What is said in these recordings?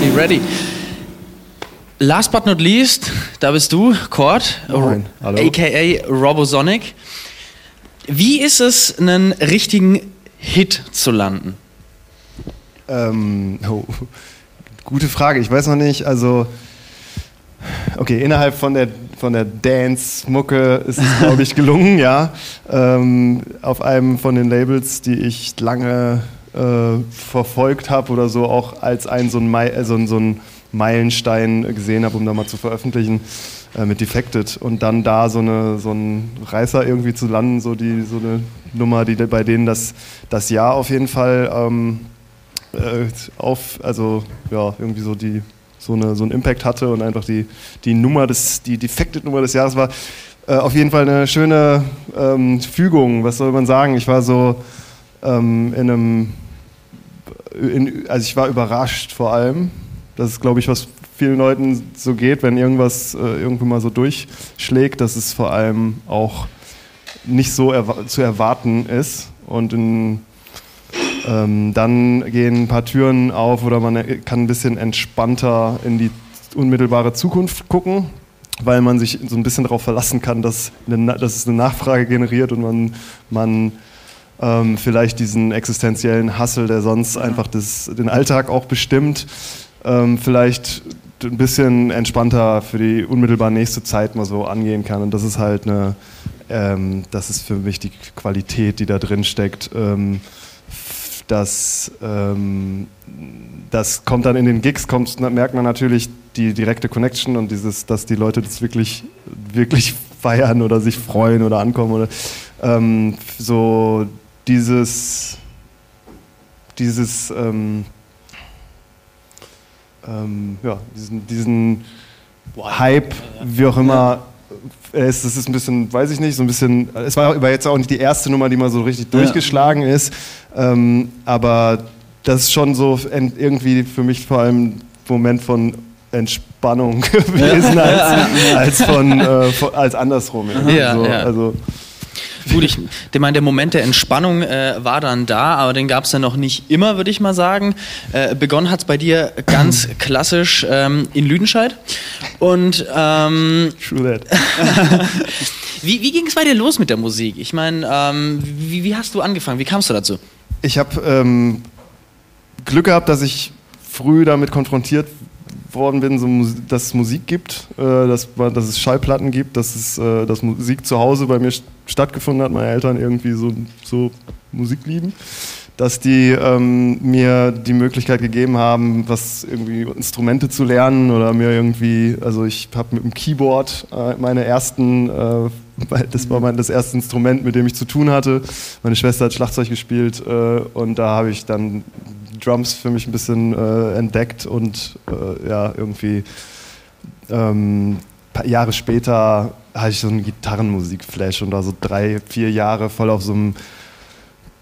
ready, ready. Last but not least, da bist du, Cord, Moin, hallo. aka Robosonic. Wie ist es, einen richtigen Hit zu landen? Ähm, oh, gute Frage. Ich weiß noch nicht. Also, okay, innerhalb von der, von der Dance-Mucke ist es, glaube ich, gelungen, ja. Ähm, auf einem von den Labels, die ich lange äh, verfolgt habe oder so, auch als ein so ein, Mei- äh, so ein, so ein Meilenstein gesehen habe, um da mal zu veröffentlichen äh, mit Defected und dann da so eine so ein Reißer irgendwie zu landen, so die so eine Nummer, die bei denen das das Jahr auf jeden Fall ähm, äh, auf, also ja, irgendwie so die so, eine, so einen Impact hatte und einfach die, die Nummer des, die Defected Nummer des Jahres war. Äh, auf jeden Fall eine schöne ähm, Fügung, was soll man sagen? Ich war so ähm, in einem, in, also ich war überrascht vor allem. Das ist, glaube ich, was vielen Leuten so geht, wenn irgendwas äh, irgendwie mal so durchschlägt, dass es vor allem auch nicht so erwa zu erwarten ist. Und in, ähm, dann gehen ein paar Türen auf oder man kann ein bisschen entspannter in die unmittelbare Zukunft gucken, weil man sich so ein bisschen darauf verlassen kann, dass, eine, dass es eine Nachfrage generiert und man, man ähm, vielleicht diesen existenziellen Hassel, der sonst einfach das, den Alltag auch bestimmt, ähm, vielleicht ein bisschen entspannter für die unmittelbar nächste Zeit mal so angehen kann. Und das ist halt eine, ähm, das ist für mich die Qualität, die da drin steckt. Ähm, das, ähm, das kommt dann in den Gigs, kommt, merkt man natürlich die direkte Connection und dieses, dass die Leute das wirklich, wirklich feiern oder sich freuen oder ankommen oder ähm, so dieses, dieses ähm, ähm, ja, diesen, diesen Hype, wie auch immer, es, ist. Ein bisschen, weiß ich nicht, so ein bisschen, es war aber jetzt auch nicht die erste Nummer, die mal so richtig durchgeschlagen ist, ähm, aber das ist schon so en- irgendwie für mich vor allem ein Moment von Entspannung gewesen, als, als, von, äh, als andersrum. Ja, so. Also, Gut, ich der meine, der Moment der Entspannung äh, war dann da, aber den gab es dann noch nicht immer, würde ich mal sagen. Äh, begonnen hat es bei dir ganz klassisch ähm, in Lüdenscheid. Und ähm, true that. wie, wie ging es bei dir los mit der Musik? Ich meine, ähm, wie, wie hast du angefangen? Wie kamst du dazu? Ich habe ähm, Glück gehabt, dass ich früh damit konfrontiert worden bin, so, dass es Musik gibt, äh, dass, dass es Schallplatten gibt, dass, es, äh, dass Musik zu Hause bei mir st- stattgefunden hat, meine Eltern irgendwie so, so Musik lieben, dass die ähm, mir die Möglichkeit gegeben haben, was irgendwie Instrumente zu lernen oder mir irgendwie, also ich habe mit dem Keyboard äh, meine ersten, äh, das war mein, das erste Instrument, mit dem ich zu tun hatte. Meine Schwester hat Schlagzeug gespielt äh, und da habe ich dann Drums für mich ein bisschen äh, entdeckt und äh, ja, irgendwie ähm, paar Jahre später hatte ich so einen Gitarrenmusik-Flash und da so drei, vier Jahre voll auf so einem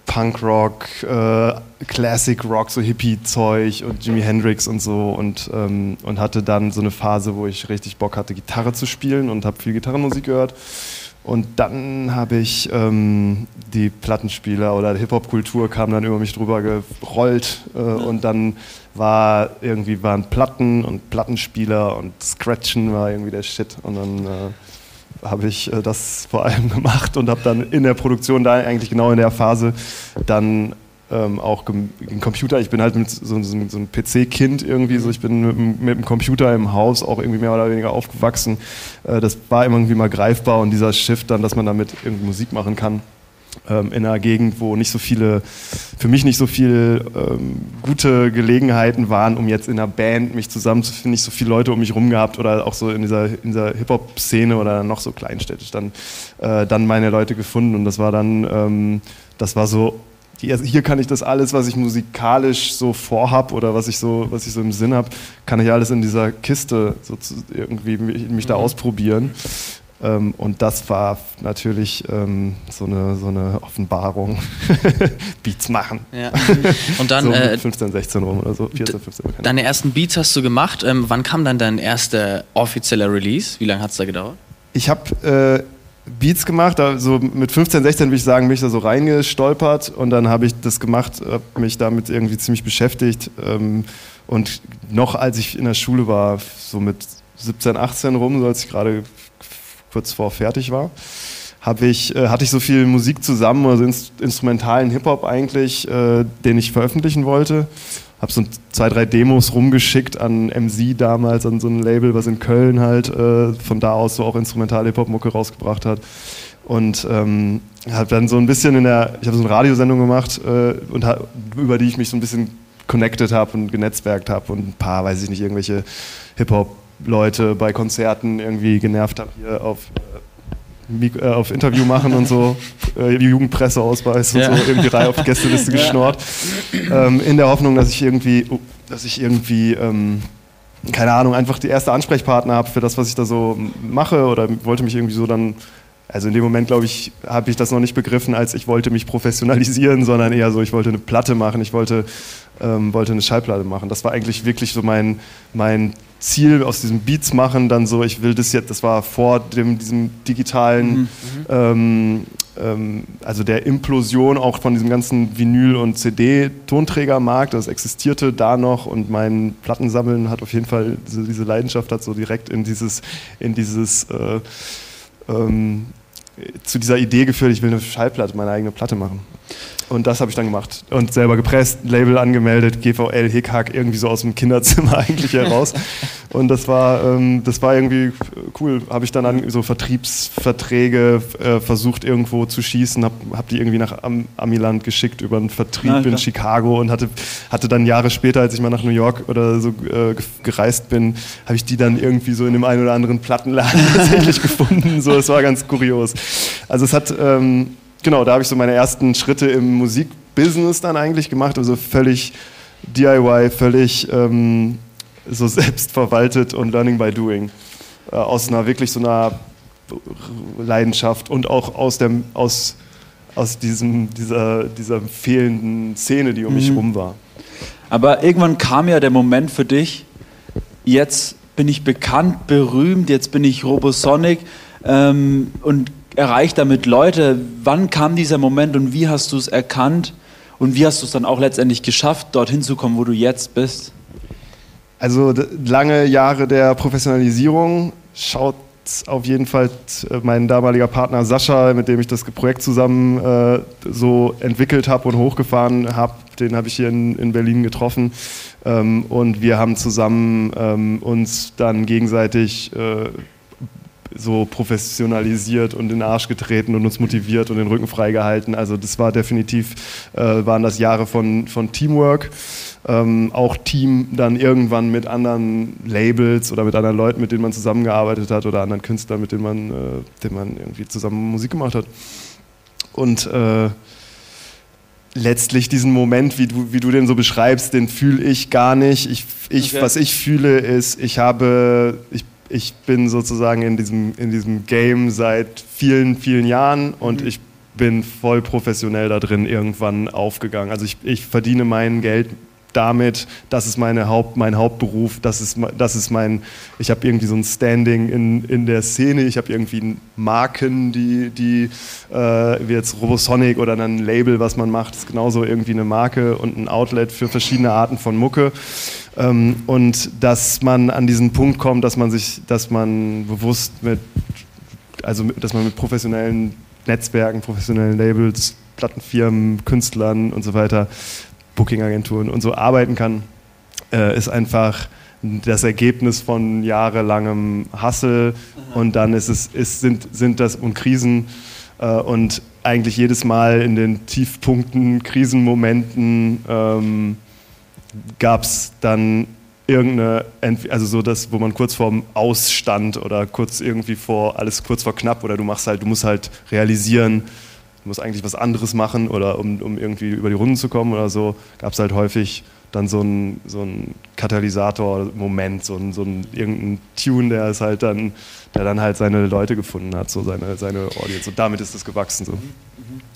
Punkrock, äh, Classic Rock, so Hippie-Zeug und Jimi Hendrix und so und, ähm, und hatte dann so eine Phase, wo ich richtig Bock hatte, Gitarre zu spielen und habe viel Gitarrenmusik gehört. Und dann habe ich ähm, die Plattenspieler oder die Hip-Hop-Kultur kam dann über mich drüber gerollt äh, und dann war irgendwie waren Platten und Plattenspieler und Scratchen war irgendwie der Shit. Und dann äh, habe ich äh, das vor allem gemacht und habe dann in der Produktion da eigentlich genau in der Phase dann ähm, auch den Computer, ich bin halt mit so, so, so einem PC-Kind irgendwie, so ich bin mit, dem- mit dem Computer im Haus auch irgendwie mehr oder weniger aufgewachsen. Äh, das war immer irgendwie mal greifbar und dieser Shift dann, dass man damit irgendwie Musik machen kann. Ähm, in einer Gegend, wo nicht so viele, für mich nicht so viele ähm, gute Gelegenheiten waren, um jetzt in einer Band mich zusammenzufinden, nicht so viele Leute um mich rum gehabt oder auch so in dieser, in dieser Hip-Hop-Szene oder noch so kleinstädtisch dann, äh, dann meine Leute gefunden und das war dann, ähm, das war so die, also hier kann ich das alles, was ich musikalisch so vorhab oder was ich so, was ich so im Sinn habe, kann ich alles in dieser Kiste so zu, irgendwie mich, mich da ausprobieren. Ähm, und das war natürlich ähm, so, eine, so eine Offenbarung. Beats machen. Ja. Und dann so äh, 15, 16 rum oder so. 14, 15 keine Ahnung. deine ersten Beats hast du gemacht. Ähm, wann kam dann dein erster offizieller Release? Wie lange hat es da gedauert? Ich habe Beats gemacht. Also mit 15, 16 würde ich sagen, bin ich da so reingestolpert und dann habe ich das gemacht, habe mich damit irgendwie ziemlich beschäftigt. Ähm, und noch als ich in der Schule war, so mit 17, 18 rum, so als ich gerade kurz vor fertig war, habe ich, äh, hatte ich so viel Musik zusammen, also instrumentalen Hip-Hop eigentlich, äh, den ich veröffentlichen wollte habe so zwei, drei Demos rumgeschickt an MC damals, an so ein Label, was in Köln halt äh, von da aus so auch instrumentale Hip-Hop-Mucke rausgebracht hat. Und ähm, habe dann so ein bisschen in der, ich habe so eine Radiosendung gemacht äh, und über die ich mich so ein bisschen connected habe und genetzwerkt habe und ein paar, weiß ich nicht, irgendwelche Hip-Hop-Leute bei Konzerten irgendwie genervt habe hier auf äh, äh, auf Interview machen und so, äh, Jugendpresseausweis und ja. so, irgendwie Reihe auf die Gästeliste geschnort. Ähm, in der Hoffnung, dass ich irgendwie, oh, dass ich irgendwie, ähm, keine Ahnung, einfach die erste Ansprechpartner habe für das, was ich da so mache oder wollte mich irgendwie so dann also in dem Moment, glaube ich, habe ich das noch nicht begriffen, als ich wollte mich professionalisieren, sondern eher so, ich wollte eine Platte machen, ich wollte, ähm, wollte eine Schallplatte machen. Das war eigentlich wirklich so mein, mein Ziel aus diesem Beats machen, dann so, ich will das jetzt, das war vor dem, diesem digitalen, mhm. ähm, ähm, also der Implosion auch von diesem ganzen Vinyl- und CD-Tonträgermarkt, das existierte da noch und mein Plattensammeln hat auf jeden Fall, diese, diese Leidenschaft hat so direkt in dieses, in dieses äh, ähm, zu dieser Idee geführt, ich will eine Schallplatte, meine eigene Platte machen. Und das habe ich dann gemacht und selber gepresst, Label angemeldet, GVL, Hickhack, irgendwie so aus dem Kinderzimmer eigentlich heraus. Und das war, ähm, das war irgendwie cool. Habe ich dann an so Vertriebsverträge äh, versucht irgendwo zu schießen, habe hab die irgendwie nach Am Amiland geschickt über einen Vertrieb ja, in Chicago und hatte, hatte dann Jahre später, als ich mal nach New York oder so äh, gereist bin, habe ich die dann irgendwie so in dem einen oder anderen Plattenladen tatsächlich gefunden. So, es war ganz kurios. Also es hat ähm, genau, da habe ich so meine ersten Schritte im Musikbusiness dann eigentlich gemacht, also völlig DIY, völlig ähm, so selbstverwaltet und Learning by Doing. Äh, aus einer wirklich so einer Leidenschaft und auch aus, dem, aus, aus diesem, dieser, dieser fehlenden Szene, die um mhm. mich rum war. Aber irgendwann kam ja der Moment für dich, jetzt bin ich bekannt, berühmt, jetzt bin ich Robosonic ähm, und erreicht damit Leute. Wann kam dieser Moment und wie hast du es erkannt und wie hast du es dann auch letztendlich geschafft, dorthin zu kommen, wo du jetzt bist? Also lange Jahre der Professionalisierung schaut auf jeden Fall äh, mein damaliger Partner Sascha, mit dem ich das Projekt zusammen äh, so entwickelt habe und hochgefahren habe, den habe ich hier in, in Berlin getroffen. Ähm, und wir haben zusammen ähm, uns dann gegenseitig äh, so professionalisiert und in den Arsch getreten und uns motiviert und den Rücken freigehalten. Also das war definitiv, äh, waren das Jahre von, von Teamwork. Ähm, auch Team dann irgendwann mit anderen Labels oder mit anderen Leuten, mit denen man zusammengearbeitet hat oder anderen Künstlern, mit denen man, äh, denen man irgendwie zusammen Musik gemacht hat. Und äh, letztlich diesen Moment, wie du, wie du den so beschreibst, den fühle ich gar nicht. Ich, ich, okay. Was ich fühle ist, ich habe, ich ich bin sozusagen in diesem, in diesem Game seit vielen, vielen Jahren und mhm. ich bin voll professionell da drin irgendwann aufgegangen. Also ich, ich verdiene mein Geld damit, das ist meine Haupt, mein Hauptberuf, das ist, das ist mein, ich habe irgendwie so ein Standing in, in der Szene, ich habe irgendwie Marken, die, die äh, wie jetzt Robosonic oder ein Label, was man macht, ist genauso irgendwie eine Marke und ein Outlet für verschiedene Arten von Mucke. Ähm, und dass man an diesen Punkt kommt, dass man sich, dass man bewusst mit, also dass man mit professionellen Netzwerken, professionellen Labels, Plattenfirmen, Künstlern und so weiter, Bookingagenturen und so arbeiten kann, äh, ist einfach das Ergebnis von jahrelangem Hustle. Und dann ist es, ist, sind, sind das und Krisen. Äh, und eigentlich jedes Mal in den Tiefpunkten, Krisenmomenten ähm, gab es dann irgendeine, also so das, wo man kurz vorm Ausstand oder kurz irgendwie vor, alles kurz vor knapp oder du machst halt, du musst halt realisieren, du musst eigentlich was anderes machen oder um, um irgendwie über die Runden zu kommen oder so, gab es halt häufig dann so ein, so Katalysator-Moment, so so ein irgendein Tune, der ist halt dann, der dann halt seine Leute gefunden hat, so seine, seine Audience. Und damit ist es gewachsen. So.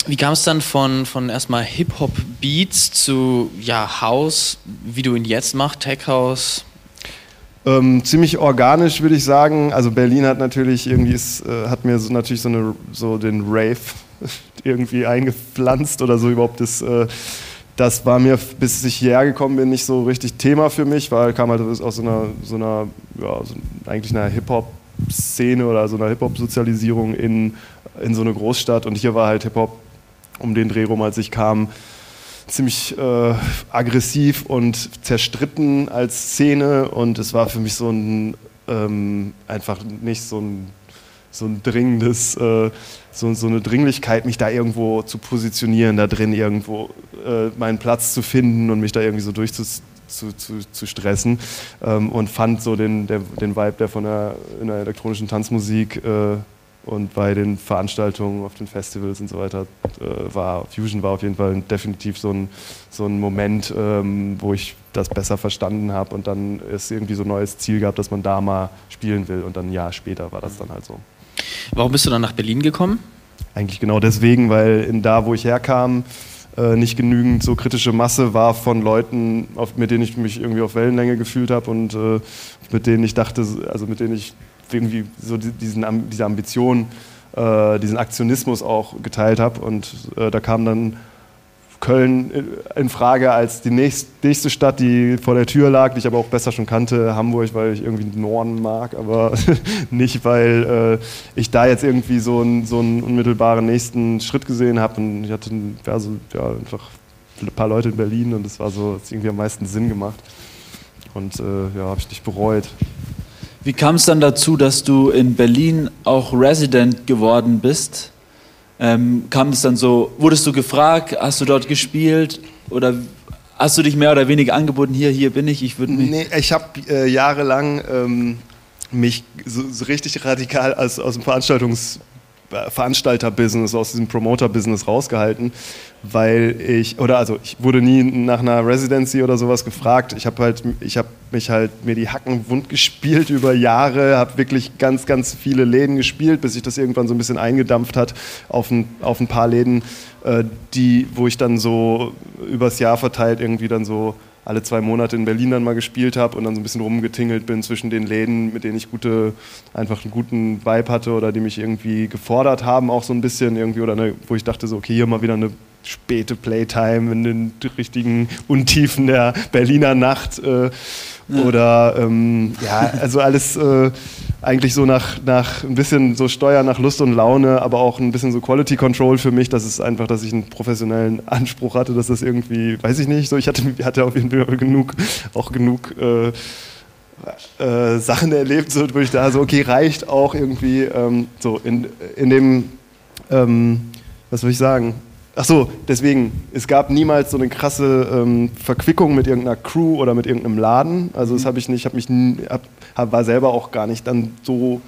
Wie kam es dann von, von erstmal Hip-Hop-Beats zu ja, House, wie du ihn jetzt machst, Tech House? Ähm, ziemlich organisch würde ich sagen. Also Berlin hat natürlich irgendwie ist, äh, hat mir so, natürlich so, eine, so den Rave irgendwie eingepflanzt oder so überhaupt das. Äh, das war mir, bis ich hierher gekommen bin, nicht so richtig Thema für mich, weil kam halt aus so einer, so einer ja, so eigentlich einer Hip-Hop-Szene oder so einer Hip-Hop-Sozialisierung in, in so eine Großstadt und hier war halt Hip-Hop um den Dreh rum, als ich kam, ziemlich äh, aggressiv und zerstritten als Szene und es war für mich so ein ähm, einfach nicht so ein so ein dringendes, äh, so, so, eine Dringlichkeit, mich da irgendwo zu positionieren, da drin irgendwo äh, meinen Platz zu finden und mich da irgendwie so durchzustressen zu, zu, stressen ähm, und fand so den, der, den Vibe, der von der, in der elektronischen Tanzmusik äh, und bei den Veranstaltungen auf den Festivals und so weiter äh, war Fusion war auf jeden Fall definitiv so ein, so ein Moment, ähm, wo ich das besser verstanden habe und dann ist irgendwie so ein neues Ziel gab, dass man da mal spielen will und dann ein Jahr später war das dann halt so. Warum bist du dann nach Berlin gekommen? Eigentlich genau deswegen, weil in da, wo ich herkam, äh, nicht genügend so kritische Masse war von Leuten, mit denen ich mich irgendwie auf Wellenlänge gefühlt habe und äh, mit denen ich dachte, also mit denen ich irgendwie so diesen, diese Ambition, äh, diesen Aktionismus auch geteilt habe. Und da kam dann Köln in Frage als die nächste Stadt, die vor der Tür lag, die ich aber auch besser schon kannte, Hamburg, weil ich irgendwie den Norden mag, aber nicht, weil äh, ich da jetzt irgendwie so, ein, so einen unmittelbaren nächsten Schritt gesehen habe. Und ich hatte ja, so, ja, einfach ein paar Leute in Berlin und es war so, es irgendwie am meisten Sinn gemacht. Und äh, ja, habe ich nicht bereut. Wie kam es dann dazu, dass du in Berlin auch Resident geworden bist? Ähm, kam es dann so, wurdest du gefragt, hast du dort gespielt oder hast du dich mehr oder weniger angeboten, hier, hier bin ich, ich würde mich... Nee, ich habe äh, jahrelang ähm, mich so, so, richtig radikal aus, aus dem Veranstaltungs Veranstalter-Business, aus diesem Promoter-Business rausgehalten, weil ich, oder also ich wurde nie nach einer Residency oder sowas gefragt. Ich habe halt, ich habe mich halt mir die Hacken wund gespielt über Jahre, habe wirklich ganz, ganz viele Läden gespielt, bis sich das irgendwann so ein bisschen eingedampft hat auf ein, auf ein paar Läden, äh, die, wo ich dann so übers Jahr verteilt irgendwie dann so alle zwei Monate in Berlin dann mal gespielt habe und dann so ein bisschen rumgetingelt bin zwischen den Läden, mit denen ich gute, einfach einen guten Vibe hatte oder die mich irgendwie gefordert haben, auch so ein bisschen irgendwie, oder eine, wo ich dachte so, okay, hier mal wieder eine späte Playtime in den richtigen Untiefen der Berliner Nacht. Äh, Oder ähm, ja, also alles äh, eigentlich so nach, nach ein bisschen so Steuer nach Lust und Laune, aber auch ein bisschen so Quality Control für mich. Das ist einfach, dass ich einen professionellen Anspruch hatte, dass das irgendwie, weiß ich nicht, so ich hatte, hatte auf jeden Fall genug, auch genug äh, äh, Sachen erlebt, wo ich da so, okay, reicht auch irgendwie ähm, so in, in dem, ähm, was soll ich sagen, Ach so, deswegen, es gab niemals so eine krasse ähm, Verquickung mit irgendeiner Crew oder mit irgendeinem Laden. Also das mhm. habe ich nicht, habe mich hab, war selber auch gar nicht dann so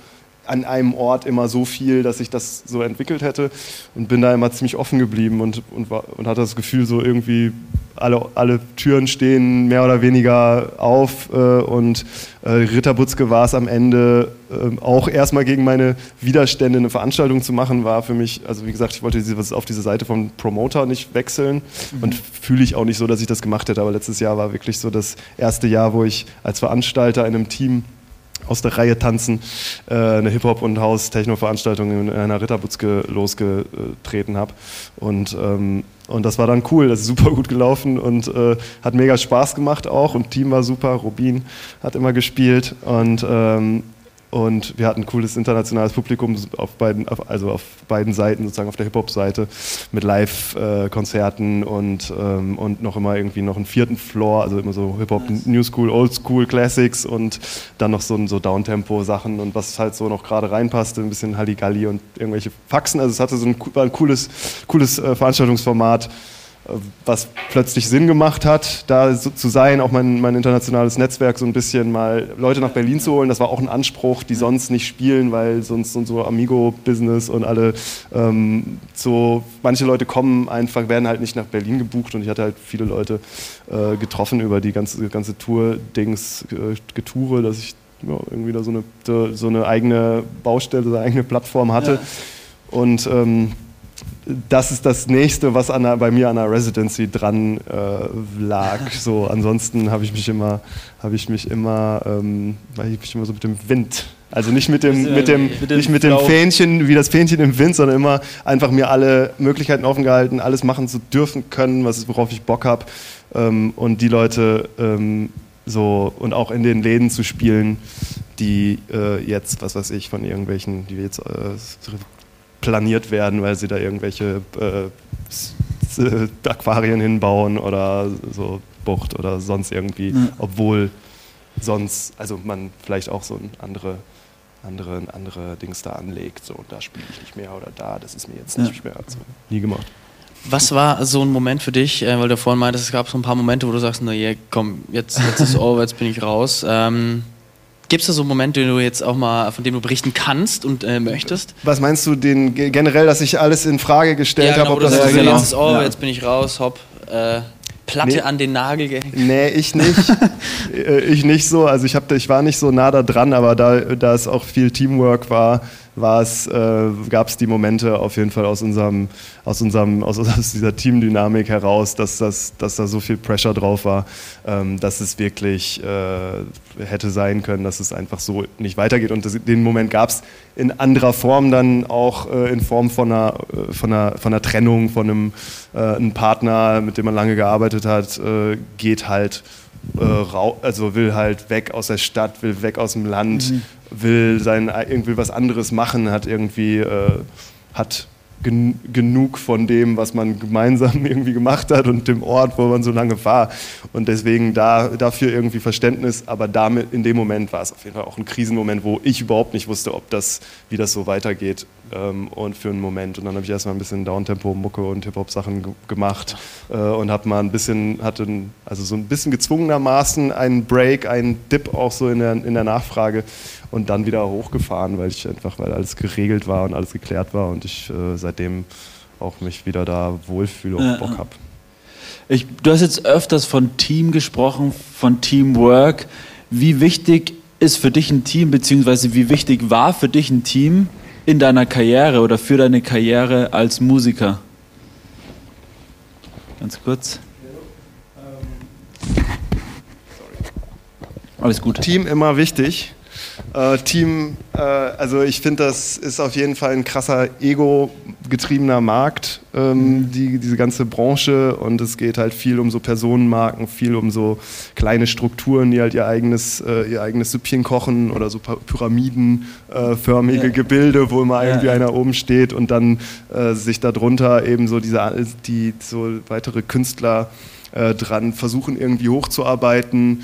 an einem Ort immer so viel, dass ich das so entwickelt hätte und bin da immer ziemlich offen geblieben und, und, und hatte das Gefühl, so irgendwie alle, alle Türen stehen mehr oder weniger auf äh, und äh, Ritterbutzke war es am Ende äh, auch erstmal gegen meine Widerstände eine Veranstaltung zu machen, war für mich, also wie gesagt, ich wollte diese, auf diese Seite vom Promoter nicht wechseln mhm. und fühle ich auch nicht so, dass ich das gemacht hätte, aber letztes Jahr war wirklich so das erste Jahr, wo ich als Veranstalter in einem Team aus der Reihe tanzen, äh, eine Hip-Hop- und House-Techno-Veranstaltung in einer Ritterbutzke losgetreten habe. Und, ähm, und das war dann cool, das ist super gut gelaufen und äh, hat mega Spaß gemacht auch und Team war super, Rubin hat immer gespielt und ähm, und wir hatten ein cooles internationales Publikum auf beiden, also auf beiden Seiten, sozusagen auf der Hip-Hop-Seite mit Live-Konzerten und, ähm, und noch immer irgendwie noch einen vierten Floor, also immer so Hip-Hop. New School, Old School Classics und dann noch so, so Downtempo-Sachen und was halt so noch gerade reinpasste, ein bisschen Halligalli und irgendwelche Faxen. Also es hatte so ein, war ein cooles, cooles äh, Veranstaltungsformat was plötzlich Sinn gemacht hat, da so zu sein, auch mein, mein internationales Netzwerk so ein bisschen mal Leute nach Berlin zu holen. Das war auch ein Anspruch, die sonst nicht spielen, weil sonst so Amigo-Business und alle ähm, so, manche Leute kommen einfach, werden halt nicht nach Berlin gebucht und ich hatte halt viele Leute äh, getroffen über die ganze, ganze Tour-Dings, äh, Getoure, dass ich ja, irgendwie da so eine, so eine eigene Baustelle, so eine eigene Plattform hatte. Ja. Und ähm, das ist das nächste, was an der, bei mir an der Residency dran äh, lag. So, ansonsten habe ich mich immer, habe ich mich immer, ähm, ich mich immer so mit dem Wind. Also nicht mit dem, mit dem, mit dem nicht mit dem Fähnchen, wie das Fähnchen im Wind, sondern immer einfach mir alle Möglichkeiten offen gehalten, alles machen zu dürfen können, was worauf ich Bock habe. Ähm, und die Leute ähm, so und auch in den Läden zu spielen, die äh, jetzt, was weiß ich, von irgendwelchen, die jetzt äh, planiert werden, weil sie da irgendwelche äh, Aquarien hinbauen oder so Bucht oder sonst irgendwie, ja. obwohl sonst, also man vielleicht auch so ein andere, andere, andere Dings da anlegt, so da spiele ich nicht mehr oder da, das ist mir jetzt nicht mehr also, nie gemacht. Was war so ein Moment für dich, äh, weil du vorhin meintest, es gab so ein paar Momente, wo du sagst, na ja, komm, jetzt, jetzt ist over, jetzt bin ich raus. Ähm, Gibt es da so Momente, den du jetzt auch mal, von denen du berichten kannst und äh, möchtest? Was meinst du den generell, dass ich alles in Frage gestellt ja, genau, habe? das ja, genau. jetzt ist over, ja. jetzt bin ich raus, hopp. Äh, Platte nee. an den Nagel gehängt? Nee, ich nicht. Äh, ich nicht so. Also ich, hab, ich war nicht so nah da dran, aber da, da es auch viel Teamwork war, war es, äh, gab es die Momente auf jeden Fall aus unserem, aus unserem, aus, aus dieser Teamdynamik heraus, dass, das, dass da so viel Pressure drauf war, ähm, dass es wirklich äh, hätte sein können, dass es einfach so nicht weitergeht. Und das, den Moment gab es in anderer Form dann auch äh, in Form von einer, äh, von einer, von einer Trennung von einem, äh, einem Partner, mit dem man lange gearbeitet hat, äh, geht halt also will halt weg aus der Stadt, will weg aus dem Land, mhm will sein irgendwie was anderes machen, hat irgendwie äh, hat gen genug von dem, was man gemeinsam irgendwie gemacht hat und dem Ort, wo man so lange war. Und deswegen da, dafür irgendwie Verständnis. Aber damit, in dem Moment war es auf jeden Fall auch ein Krisenmoment, wo ich überhaupt nicht wusste, ob das, wie das so weitergeht. Ähm, und für einen Moment. Und dann habe ich erstmal ein bisschen Downtempo-Mucke und Hip-Hop-Sachen gemacht äh, und habe mal ein bisschen, hatte also so ein bisschen gezwungenermaßen einen Break, einen Dip auch so in der, in der Nachfrage und dann wieder hochgefahren, weil ich einfach, weil alles geregelt war und alles geklärt war und ich äh, seitdem auch mich wieder da wohlfühle und Bock habe. Ich, du hast jetzt öfters von Team gesprochen, von Teamwork. Wie wichtig ist für dich ein Team, beziehungsweise wie wichtig war für dich ein Team in deiner Karriere oder für deine Karriere als Musiker? Ganz kurz. Alles gut. Team immer wichtig. Äh, Team, äh, also ich finde, das ist auf jeden Fall ein krasser ego-getriebener Markt, ähm, mhm. die, diese ganze Branche. Und es geht halt viel um so Personenmarken, viel um so kleine Strukturen, die halt ihr eigenes, äh, ihr eigenes Süppchen kochen oder so pyramidenförmige ja. Gebilde, wo immer ja, irgendwie ja. einer oben steht und dann äh, sich darunter eben so diese die so weitere Künstler äh, dran versuchen irgendwie hochzuarbeiten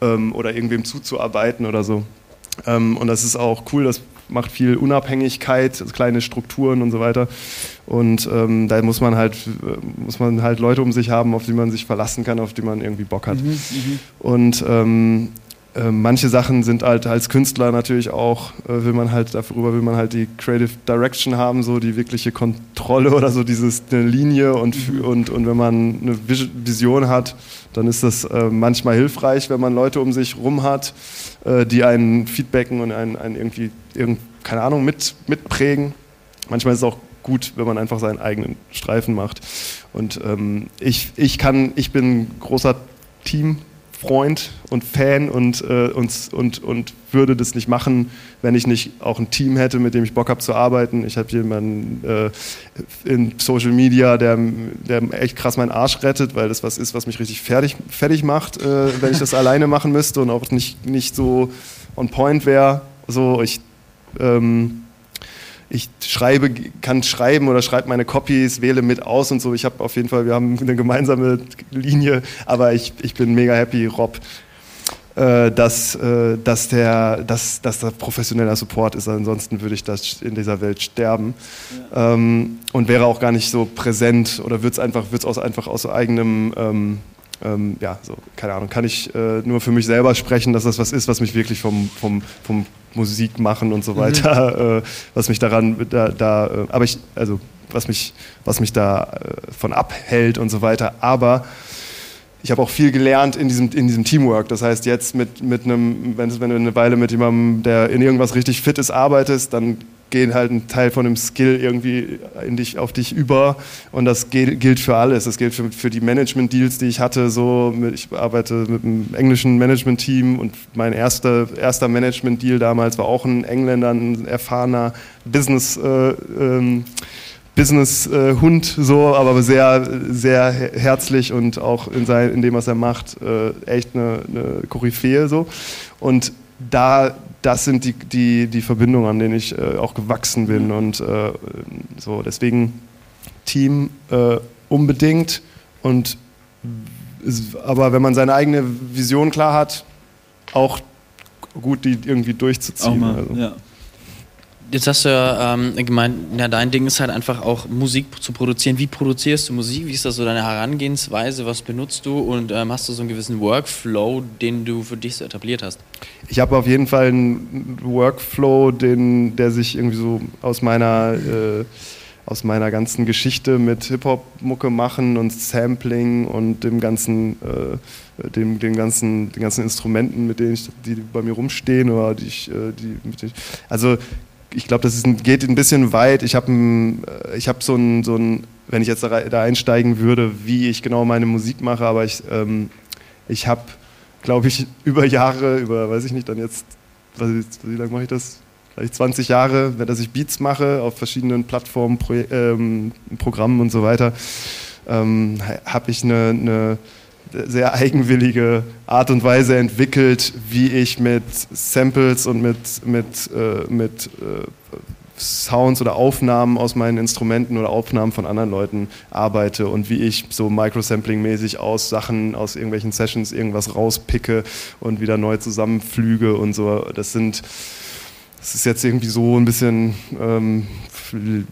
ähm, oder irgendwem zuzuarbeiten oder so. Ähm, und das ist auch cool, das macht viel Unabhängigkeit, kleine Strukturen und so weiter. Und ähm, da muss man halt muss man halt Leute um sich haben, auf die man sich verlassen kann, auf die man irgendwie Bock hat. Mhm, mhm. und ähm, äh, manche Sachen sind halt als Künstler natürlich auch, äh, will man halt, darüber will man halt die Creative Direction haben, so die wirkliche Kontrolle oder so dieses eine Linie und, mhm. und, und wenn man eine Vision hat, dann ist das äh, manchmal hilfreich, wenn man Leute um sich rum hat, äh, die einen feedbacken und einen, einen irgendwie, irgend, keine Ahnung, mit, mitprägen. Manchmal ist es auch gut, wenn man einfach seinen eigenen Streifen macht. Und ähm, ich, ich kann, ich bin großer Team Freund und Fan und, äh, und, und, und würde das nicht machen, wenn ich nicht auch ein Team hätte, mit dem ich Bock habe zu arbeiten. Ich habe jemanden äh, in Social Media, der, der echt krass meinen Arsch rettet, weil das was ist, was mich richtig fertig, fertig macht, äh, wenn ich das alleine machen müsste und auch nicht, nicht so on point wäre. So, ich ähm, ich schreibe, kann schreiben oder schreibe meine Copies, wähle mit aus und so. Ich habe auf jeden Fall, wir haben eine gemeinsame Linie, aber ich, ich bin mega happy, Rob, äh, dass, äh, dass, der, dass, dass da professioneller Support ist. Ansonsten würde ich das in dieser Welt sterben ja. ähm, und wäre auch gar nicht so präsent oder würde es einfach, wird's einfach aus eigenem ähm, ja, so, keine Ahnung, kann ich äh, nur für mich selber sprechen, dass das was ist, was mich wirklich vom, vom, vom Musik machen und so mhm. weiter, mhm. äh, was mich daran, da, da äh, aber ich, also was mich, was mich da äh, von abhält und so weiter. Aber ich habe auch viel gelernt in diesem, in diesem Teamwork. Das heißt, jetzt mit, mit einem, wenn, wenn du eine Weile mit jemandem, der in irgendwas richtig fit ist, arbeitest, dann gehen halt ein Teil von dem Skill irgendwie in dich, auf dich über und das gilt für alles. Das gilt für, für die Management-Deals, die ich hatte. So, ich arbeite mit einem englischen Management-Team und mein erster, erster Management-Deal damals war auch ein Engländer, ein erfahrener Business- äh, ähm, Business-Hund, äh, so, aber sehr, sehr herzlich und auch in, sein, in dem, was er macht, äh, echt eine, eine Koryphäe. So. Und da, das sind die, die, die Verbindungen, an denen ich äh, auch gewachsen bin. Und äh, so, deswegen Team äh, unbedingt. Und aber wenn man seine eigene Vision klar hat, auch gut, die irgendwie durchzuziehen. Mal, also. ja. Jetzt hast du ja ähm, gemeint, ja, dein Ding ist halt einfach auch Musik zu produzieren. Wie produzierst du Musik? Wie ist das so deine Herangehensweise? Was benutzt du? Und ähm, hast du so einen gewissen Workflow, den du für dich so etabliert hast? Ich habe auf jeden Fall einen Workflow, den, der sich irgendwie so aus meiner, äh, aus meiner ganzen Geschichte mit Hip-Hop-Mucke machen und Sampling und dem ganzen, äh, dem, dem ganzen, den ganzen Instrumenten, mit denen ich, die bei mir rumstehen oder die ich, äh, die, ich also ich glaube, das ist, geht ein bisschen weit. Ich habe äh, hab so ein, so ein, wenn ich jetzt da, da, einsteigen würde, wie ich genau meine Musik mache, aber ich, ähm, ich habe, glaube ich, über Jahre, über, weiß ich nicht, dann jetzt, was, wie lange mache ich das? Vielleicht 20 Jahre, dass ich Beats mache auf verschiedenen Plattformen, Pro, ähm, Programmen und so weiter, ähm, habe ich eine, eine sehr eigenwillige Art und Weise entwickelt, wie ich mit Samples und mit, mit, äh, mit äh, Sounds oder Aufnahmen aus meinen Instrumenten oder Aufnahmen von anderen Leuten arbeite und wie ich so Microsampling-mäßig aus Sachen, aus irgendwelchen Sessions irgendwas rauspicke und wieder neu zusammenflüge und so. Das sind das ist jetzt irgendwie so ein bisschen ähm,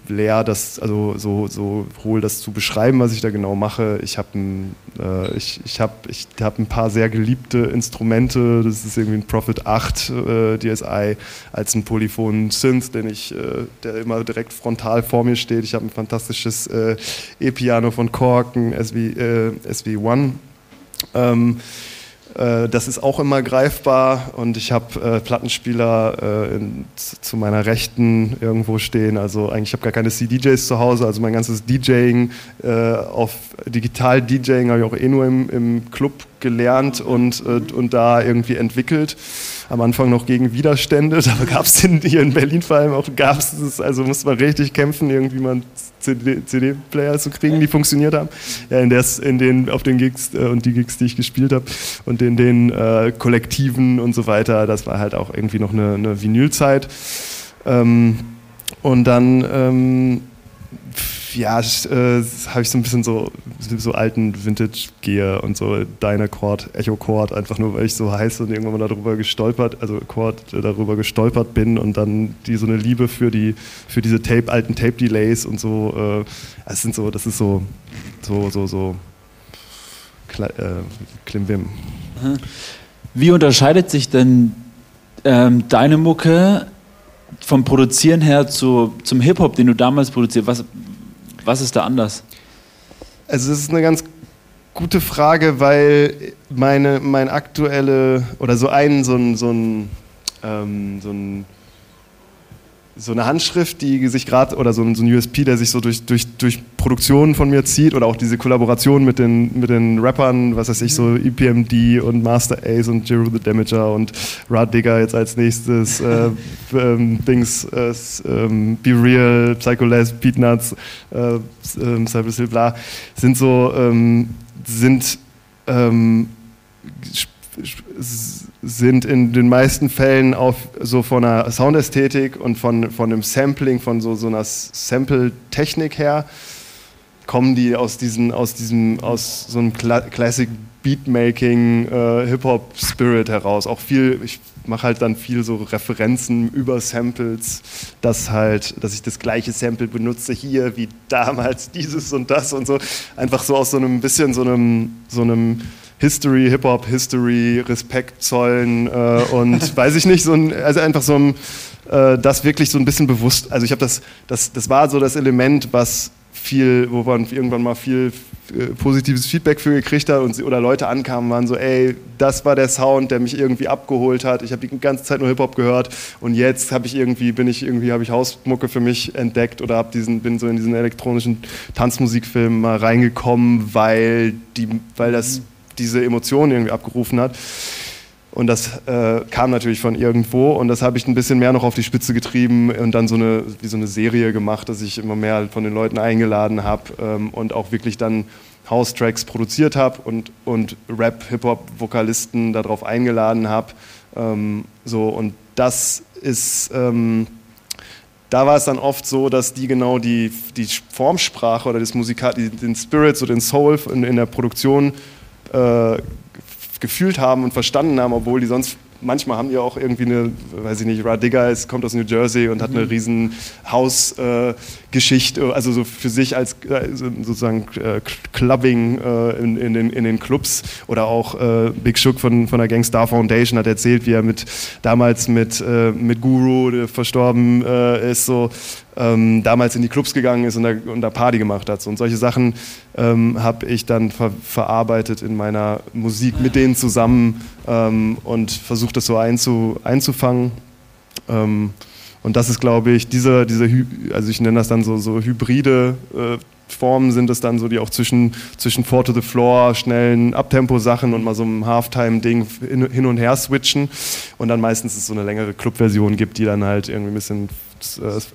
leer, das, also so, so hohl das zu beschreiben, was ich da genau mache. Ich habe ein, äh, ich, ich hab, ich hab ein paar sehr geliebte Instrumente. Das ist irgendwie ein Prophet 8 äh, DSI als ein polyphonen Synth, den ich, äh, der immer direkt frontal vor mir steht. Ich habe ein fantastisches äh, E-Piano von Korg, ein SV, äh, SV1. Ähm, äh, das ist auch immer greifbar und ich habe äh, Plattenspieler äh, in, zu meiner Rechten irgendwo stehen. Also eigentlich habe ich gar keine CDJs zu Hause. Also mein ganzes DJing äh, auf digital DJing habe ich auch eh nur im, im Club gelernt und, äh, und da irgendwie entwickelt. Am Anfang noch gegen Widerstände, da gab es hier in Berlin vor allem auch, gab es also musste man richtig kämpfen, irgendwie mal CD-Player zu kriegen, die funktioniert haben. Ja, in, der, in den, auf den Gigs äh, und die Gigs, die ich gespielt habe und in den äh, Kollektiven und so weiter, das war halt auch irgendwie noch eine, eine Vinylzeit. Ähm, und dann ähm, ja, äh, habe ich so ein bisschen so, so alten Vintage-Gear und so Dyna-Chord, Echo-Chord, einfach nur, weil ich so heiß und irgendwann mal darüber gestolpert, also Chord äh, darüber gestolpert bin und dann die so eine Liebe für die, für diese Tape, alten Tape-Delays und so, äh, sind so, das ist so, so, so, so, Kle äh, Klimbim. Wie unterscheidet sich denn ähm, deine Mucke vom Produzieren her zu, zum Hip-Hop, den du damals produziert hast? Was ist da anders? Also es ist eine ganz gute Frage, weil meine, mein aktuelle oder so ein so ein, so ein, ähm, so ein so eine Handschrift, die sich gerade, oder so ein, so ein, USP, der sich so durch, durch, durch Produktionen von mir zieht, oder auch diese Kollaboration mit den, mit den Rappern, was weiß ich, so mhm. EPMD und Master Ace und Jiro the Damager und Rad Digger jetzt als nächstes, äh, ähm, Dings, äh, ähm, Be Real, Psycho Les, Peatnuts, äh, äh, Cypress Hill, bla, sind so, ähm, sind, ähm, sind in den meisten Fällen auf so von einer Soundästhetik und von, von einem Sampling, von so, so einer Sample-Technik her, kommen die aus, diesen, aus diesem, aus so einem Cla Classic Beatmaking, äh, Hip-Hop-Spirit heraus. Auch viel, ich mache halt dann viel so Referenzen über Samples, dass halt, dass ich das gleiche Sample benutze hier wie damals dieses und das und so. Einfach so aus so einem bisschen so einem, so einem History, Hip-Hop, History, Respekt zollen äh, und weiß ich nicht, so ein, also einfach so ein, äh, das wirklich so ein bisschen bewusst, also ich habe das, das, das war so das Element, was viel, wo man irgendwann mal viel äh, positives Feedback für gekriegt hat und, oder Leute ankamen, waren so, ey, das war der Sound, der mich irgendwie abgeholt hat. Ich habe die ganze Zeit nur Hip-Hop gehört und jetzt habe ich irgendwie, bin ich irgendwie, habe ich Hausmucke für mich entdeckt oder habe diesen, bin so in diesen elektronischen Tanzmusikfilm mal reingekommen, weil, die, weil das diese Emotionen irgendwie abgerufen hat. Und das äh, kam natürlich von irgendwo und das habe ich ein bisschen mehr noch auf die Spitze getrieben und dann so eine, wie so eine Serie gemacht, dass ich immer mehr von den Leuten eingeladen habe ähm, und auch wirklich dann House-Tracks produziert habe und, und Rap, Hip-Hop-Vokalisten darauf eingeladen habe. Ähm, so, und das ist, ähm, da war es dann oft so, dass die genau die, die Formsprache oder das Musikat, den Spirit, so den Soul in, in der Produktion äh, gefühlt haben und verstanden haben, obwohl die sonst manchmal haben die auch irgendwie eine, weiß ich nicht, Radiga ist, kommt aus New Jersey und hat eine mhm. riesen Hausgeschichte, äh, also so für sich als äh, sozusagen äh, Clubbing äh, in, in, den, in den Clubs oder auch äh, Big Shook von, von der Gangstar Foundation hat erzählt, wie er mit damals mit, äh, mit Guru, der verstorben ist, so ähm, damals in die Clubs gegangen ist und da, und da Party gemacht hat. So, und solche Sachen ähm, habe ich dann ver verarbeitet in meiner Musik mit denen zusammen ähm, und versucht das so einzu einzufangen. Ähm, und das ist, glaube ich, diese, diese also ich nenne das dann so, so hybride äh, Formen sind es dann so, die auch zwischen, zwischen Four to the Floor, schnellen Abtempo-Sachen und mal so einem Halftime-Ding hin und her switchen. Und dann meistens es so eine längere Club-Version gibt, die dann halt irgendwie ein bisschen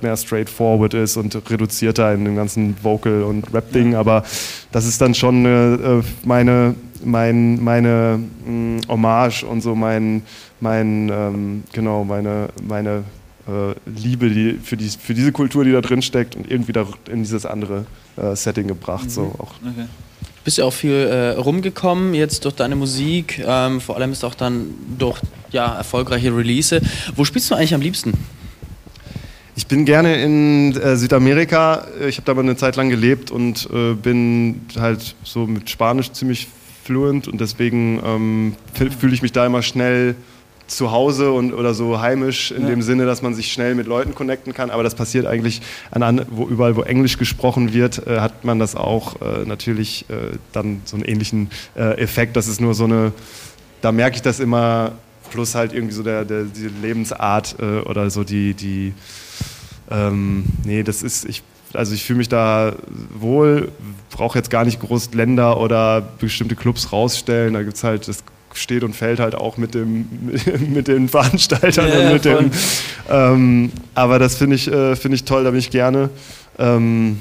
mehr straightforward ist und reduzierter in dem ganzen Vocal- und Rap-Ding. Aber das ist dann schon äh, meine, mein, meine mh, mm, Hommage und so mein, mein ähm, genau, meine, meine äh, Liebe die, für, die, für diese Kultur, die da drin steckt und irgendwie da in dieses andere äh, Setting gebracht. Mhm. So auch. Okay. Bist ja auch viel äh, rumgekommen jetzt durch deine Musik, ähm, vor allem ist auch dann durch ja, erfolgreiche Release. Wo spielst du eigentlich am liebsten? Ich bin gerne in äh, Südamerika. Ich habe da mal eine Zeit lang gelebt und äh, bin halt so mit Spanisch ziemlich fluent und deswegen ähm, fühle ich mich da immer schnell zu Hause und, oder so heimisch in ja. dem Sinne, dass man sich schnell mit Leuten connecten kann. Aber das passiert eigentlich an, wo, überall, wo Englisch gesprochen wird, äh, hat man das auch äh, natürlich äh, dann so einen ähnlichen äh, Effekt. Das ist nur so eine, da merke ich das immer, plus halt irgendwie so der, der die Lebensart äh, oder so die, die ähm, nee, das ist, ich also ich fühle mich da wohl, brauche jetzt gar nicht groß Länder oder bestimmte Clubs rausstellen. Da gibt es halt das steht und fällt halt auch mit, dem, mit den Veranstaltern ja, und mit dem. Ähm, aber das finde ich, äh, find ich toll, da bin ich gerne. Ähm,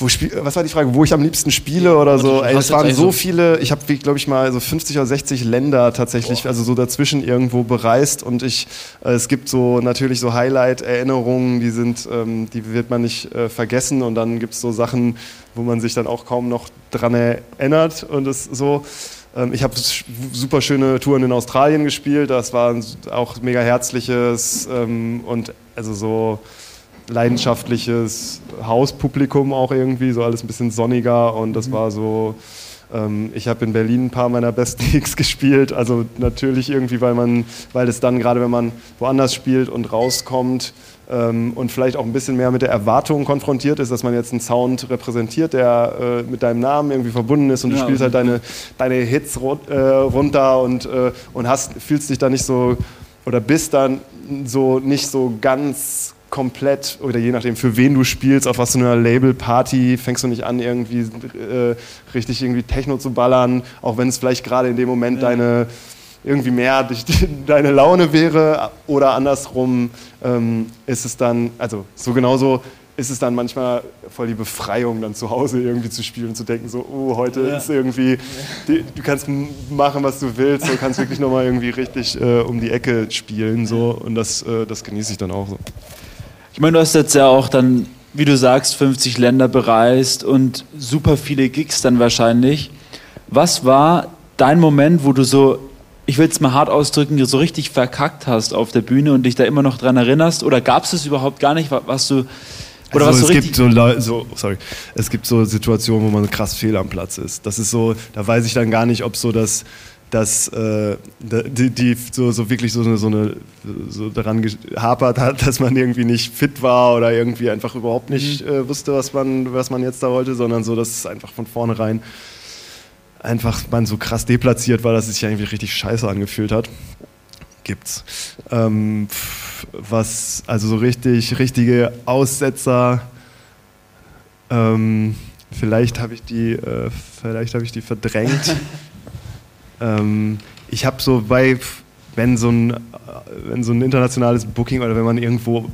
wo was war die Frage, wo ich am liebsten spiele oder so? Ey, es waren so viele, ich habe, glaube ich, mal so 50 oder 60 Länder tatsächlich, Boah. also so dazwischen irgendwo bereist und ich, äh, es gibt so natürlich so Highlight-Erinnerungen, die sind, ähm, die wird man nicht äh, vergessen und dann gibt es so Sachen, wo man sich dann auch kaum noch dran erinnert und es so. Ähm, ich habe super schöne Touren in Australien gespielt, das war auch mega herzliches ähm, und also so leidenschaftliches Hauspublikum auch irgendwie, so alles ein bisschen sonniger und das mhm. war so, ähm, ich habe in Berlin ein paar meiner besten Gigs gespielt, also natürlich irgendwie, weil man, weil es dann gerade, wenn man woanders spielt und rauskommt, ähm, und vielleicht auch ein bisschen mehr mit der Erwartung konfrontiert ist, dass man jetzt einen Sound repräsentiert, der äh, mit deinem Namen irgendwie verbunden ist und ja, du spielst halt deine, deine Hits äh, runter und, äh, und hast, fühlst dich da nicht so oder bist dann so nicht so ganz komplett oder je nachdem für wen du spielst, auf was für einer Label-Party fängst du nicht an irgendwie äh, richtig irgendwie Techno zu ballern, auch wenn es vielleicht gerade in dem Moment ja. deine irgendwie mehr deine Laune wäre oder andersrum ähm, ist es dann, also so genauso ist es dann manchmal voll die Befreiung, dann zu Hause irgendwie zu spielen und zu denken, so, oh, heute ja. ist irgendwie, die, du kannst machen, was du willst, du kannst wirklich nochmal irgendwie richtig äh, um die Ecke spielen so und das, äh, das genieße ich dann auch so. Ich meine, du hast jetzt ja auch dann, wie du sagst, 50 Länder bereist und super viele Gigs dann wahrscheinlich. Was war dein Moment, wo du so ich will es mal hart ausdrücken, so richtig verkackt hast auf der Bühne und dich da immer noch dran erinnerst? Oder gab es es überhaupt gar nicht, was du. Oder also was es gibt so, so, sorry, es gibt so Situationen, wo man krass fehl am Platz ist. Das ist so, da weiß ich dann gar nicht, ob so das dass äh, die, die, so, so wirklich so eine, so eine so daran gehapert hat, dass man irgendwie nicht fit war oder irgendwie einfach überhaupt nicht mhm. äh, wusste, was man, was man jetzt da wollte, sondern so, dass es einfach von vornherein einfach man so krass deplatziert war, dass es sich eigentlich richtig scheiße angefühlt hat. Gibt's. Ähm, was, also so richtig, richtige Aussetzer, ähm, vielleicht habe ich die, äh, vielleicht habe ich die verdrängt. ähm, ich habe so bei, wenn so ein, wenn so ein internationales Booking oder wenn man irgendwo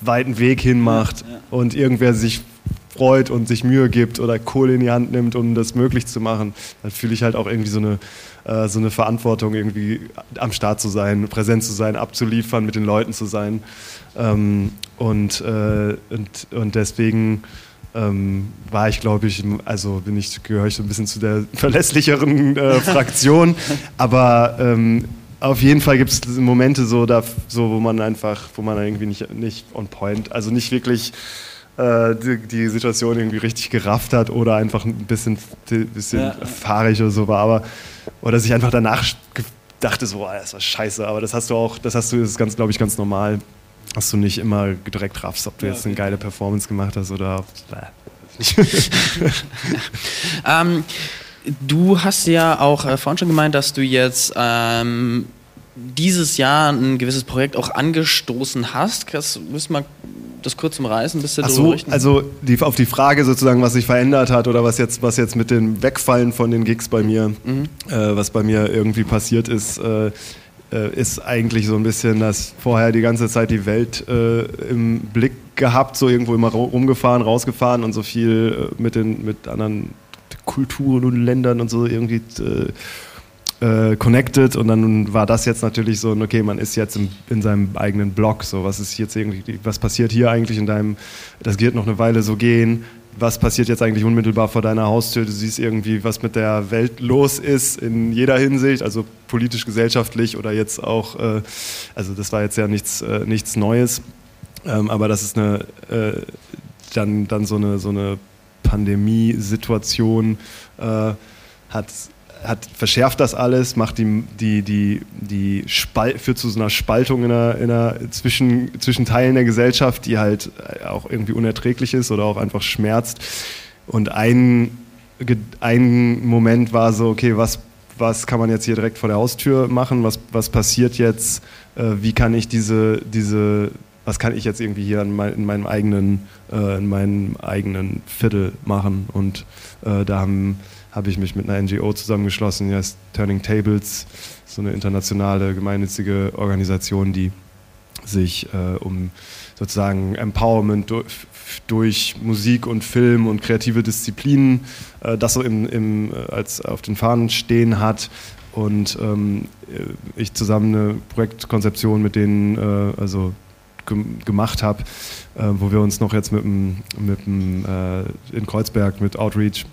weiten Weg hinmacht ja, ja. und irgendwer sich freut und sich Mühe gibt oder Kohle in die Hand nimmt, um das möglich zu machen, dann fühle ich halt auch irgendwie so eine, äh, so eine Verantwortung, irgendwie am Start zu sein, präsent zu sein, abzuliefern, mit den Leuten zu sein. Ähm, und, äh, und, und deswegen ähm, war ich, glaube ich, also bin ich, gehöre ich so ein bisschen zu der verlässlicheren äh, Fraktion, aber ähm, auf jeden Fall gibt es Momente so, da, so, wo man einfach, wo man irgendwie nicht, nicht on point, also nicht wirklich äh, die, die, Situation irgendwie richtig gerafft hat oder einfach ein bisschen, bisschen ja. fahrig oder so war, aber oder sich einfach danach dachte so, das war scheiße, aber das hast du auch, das hast du, das ist ganz, glaube ich, ganz normal, dass du nicht immer direkt raffst, ob du ja, jetzt eine geile Performance gemacht hast oder ähm, du hast ja auch äh, vorhin schon gemeint, dass du jetzt ähm, dieses Jahr ein gewisses Projekt auch angestoßen hast. Das müssen wir das kurz umreißen, bis Ach so, also die, auf die Frage sozusagen, was sich verändert hat oder was jetzt, was jetzt mit dem Wegfallen von den Gigs bei mir, mhm. äh, was bei mir irgendwie passiert ist, äh, äh, ist eigentlich so ein bisschen, dass vorher die ganze Zeit die Welt äh, im Blick gehabt, so irgendwo immer rumgefahren, rausgefahren und so viel äh, mit den mit anderen Kulturen und Ländern und so irgendwie äh, äh, connected. Und dann war das jetzt natürlich so, okay, man ist jetzt im, in seinem eigenen Blog, so was ist jetzt irgendwie, was passiert hier eigentlich in deinem, das wird noch eine Weile so gehen, was passiert jetzt eigentlich unmittelbar vor deiner Haustür, du siehst irgendwie, was mit der Welt los ist in jeder Hinsicht, also politisch, gesellschaftlich oder jetzt auch, äh, also das war jetzt ja nichts, äh, nichts Neues, ähm, aber das ist eine, äh, dann, dann so eine, so eine Pandemiesituation äh, hat hat, verschärft das alles, macht die, die, die, die Spal führt zu so einer Spaltung in einer, in einer zwischen, zwischen Teilen der Gesellschaft, die halt auch irgendwie unerträglich ist oder auch einfach schmerzt. Und ein, ein Moment war so, okay, was, was kann man jetzt hier direkt vor der Haustür machen? Was, was passiert jetzt? Äh, wie kann ich diese, diese, was kann ich jetzt irgendwie hier in, mein, in meinem eigenen, äh, in meinem eigenen Viertel machen? Und äh, da haben habe ich mich mit einer NGO zusammengeschlossen, die heißt Turning Tables, so eine internationale gemeinnützige Organisation, die sich äh, um sozusagen Empowerment durch, Musik und Film und kreative Disziplinen, äh, das so im, im, äh, als auf den Fahnen stehen hat. Und ähm, äh, ich zusammen eine Projektkonzeption mit denen äh, also gemacht habe, äh, wo wir uns noch jetzt mit dem, mit dem in Kreuzberg mit Outreach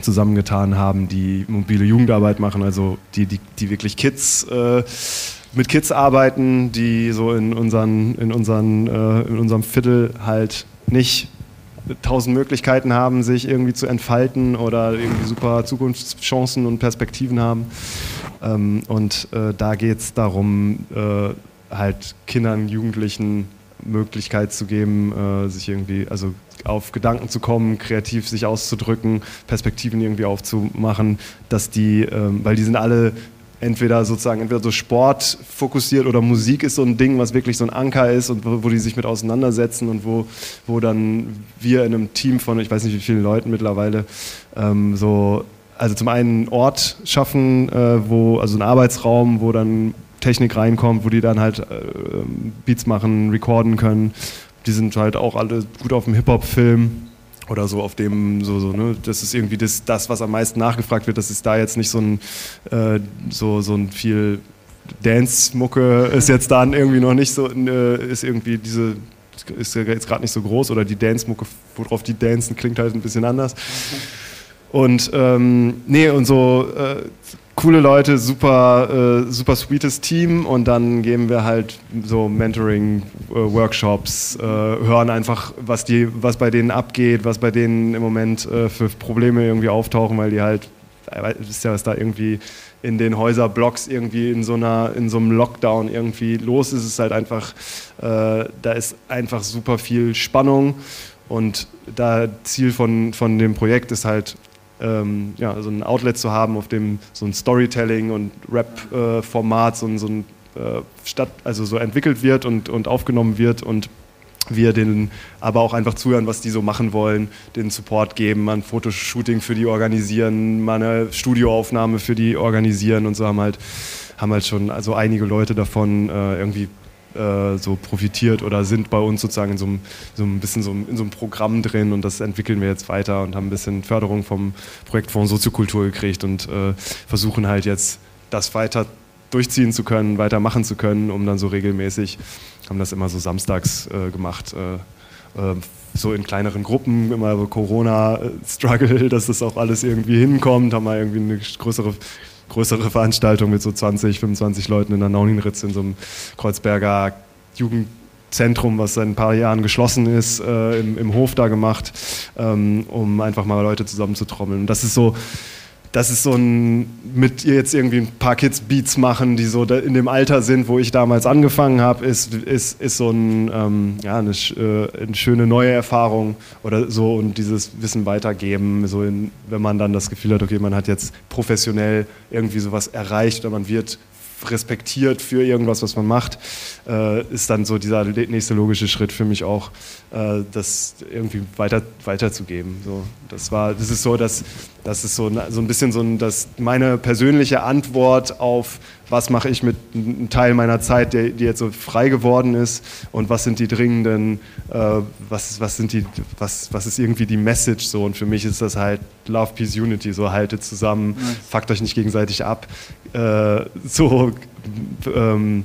zusammengetan haben, die mobile Jugendarbeit machen, also die, die, die wirklich Kids äh, mit Kids arbeiten, die so in, unseren, in, unseren, äh, in unserem Viertel halt nicht tausend Möglichkeiten haben, sich irgendwie zu entfalten oder irgendwie super Zukunftschancen und Perspektiven haben. Ähm, und äh, da geht es darum, äh, halt Kindern, Jugendlichen Möglichkeit zu geben, äh, sich irgendwie, also auf Gedanken zu kommen, kreativ sich auszudrücken, Perspektiven irgendwie aufzumachen, dass die, ähm, weil die sind alle entweder sozusagen entweder so Sport fokussiert oder Musik ist so ein Ding, was wirklich so ein Anker ist und wo, wo, die sich mit auseinandersetzen und wo, wo dann wir in einem Team von, ich weiß nicht wie vielen Leuten mittlerweile, ähm, so, also zum einen einen Ort schaffen, äh, wo, also einen Arbeitsraum, wo dann Technik reinkommt, wo die dann halt äh, Beats machen, recorden können die sind halt auch alle gut auf dem Hip-Hop-Film oder so auf dem so so ne das ist irgendwie das, das was am meisten nachgefragt wird das ist da jetzt nicht so ein äh, so so ein viel Dance-Mucke ist jetzt dann irgendwie noch nicht so äh, ist irgendwie diese ist jetzt gerade nicht so groß oder die Dance-Mucke worauf die dancen klingt halt ein bisschen anders. Und ähm, nee und so äh, coole Leute, super, äh, super sweetes Team und dann geben wir halt so Mentoring-Workshops, äh, äh, hören einfach, was, die, was bei denen abgeht, was bei denen im Moment äh, für Probleme irgendwie auftauchen, weil die halt wisst ja, was da irgendwie in den Häuserblocks irgendwie in so einer, in so einem Lockdown irgendwie los ist, ist halt einfach, äh, da ist einfach super viel Spannung und da Ziel von, von dem Projekt ist halt, ähm, ja, so ein Outlet zu haben, auf dem so ein Storytelling und Rap-Format, äh, so, so äh, also so entwickelt wird und, und aufgenommen wird und wir denen aber auch einfach zuhören, was die so machen wollen, den Support geben, mal ein Fotoshooting für die organisieren, mal eine Studioaufnahme für die organisieren und so. Haben halt, haben halt schon also einige Leute davon äh, irgendwie so profitiert oder sind bei uns sozusagen in so einem, so ein bisschen so in so einem Programm drin und das entwickeln wir jetzt weiter und haben ein bisschen Förderung vom Projektfonds Soziokultur gekriegt und äh, versuchen halt jetzt das weiter durchziehen zu können, weitermachen zu können, um dann so regelmäßig haben das immer so samstags äh, gemacht, äh, äh, so in kleineren Gruppen, immer Corona-Struggle, dass das auch alles irgendwie hinkommt, haben wir irgendwie eine größere, größere Veranstaltung mit so 20, 25 Leuten in der Nauninritz in so einem Kreuzberger Jugendzentrum, was seit ein paar Jahren geschlossen ist, äh, im, im, Hof da gemacht, ähm, um einfach mal Leute zusammenzutrommeln. Und das ist so, das ist so ein, mit ihr jetzt irgendwie ein paar Kids Beats machen, die so in dem Alter sind, wo ich damals angefangen habe, ist, ist, ist so ein, ähm, ja, eine, äh, eine, schöne neue Erfahrung oder so und dieses Wissen weitergeben, so in, wenn man dann das Gefühl hat, okay, man hat jetzt professionell irgendwie sowas erreicht oder man wird respektiert für irgendwas, was man macht, äh, ist dann so dieser nächste logische Schritt für mich auch, äh, das irgendwie weiter, weiterzugeben. So, das war, das ist so, dass das ist so, so ein bisschen so ein, dass meine persönliche Antwort auf was mache ich mit einem Teil meiner Zeit, die, die, jetzt so frei geworden ist und was sind die dringenden, äh, was, was, sind die, was, was ist irgendwie die Message so und für mich ist das halt Love, Peace, Unity, so haltet zusammen, nice. fuckt euch nicht gegenseitig ab, äh, so ähm,